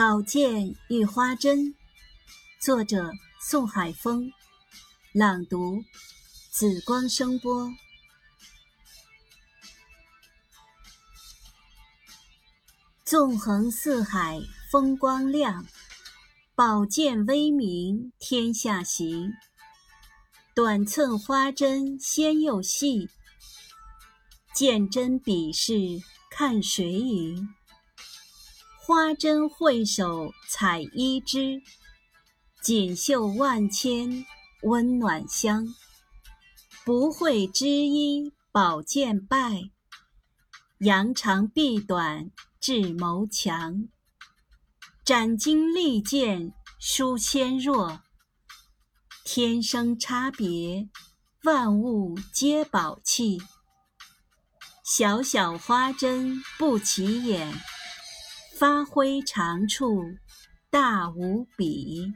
宝剑与花针，作者宋海峰，朗读紫光声波。纵横四海风光亮，宝剑威名天下行。短寸花针纤又细，剑针笔势看谁赢。花针会手采一枝，锦绣万千温暖香。不会织衣宝剑败，扬长避短智谋强。斩金利剑书纤弱，天生差别万物皆宝器。小小花针不起眼。发挥长处大无比。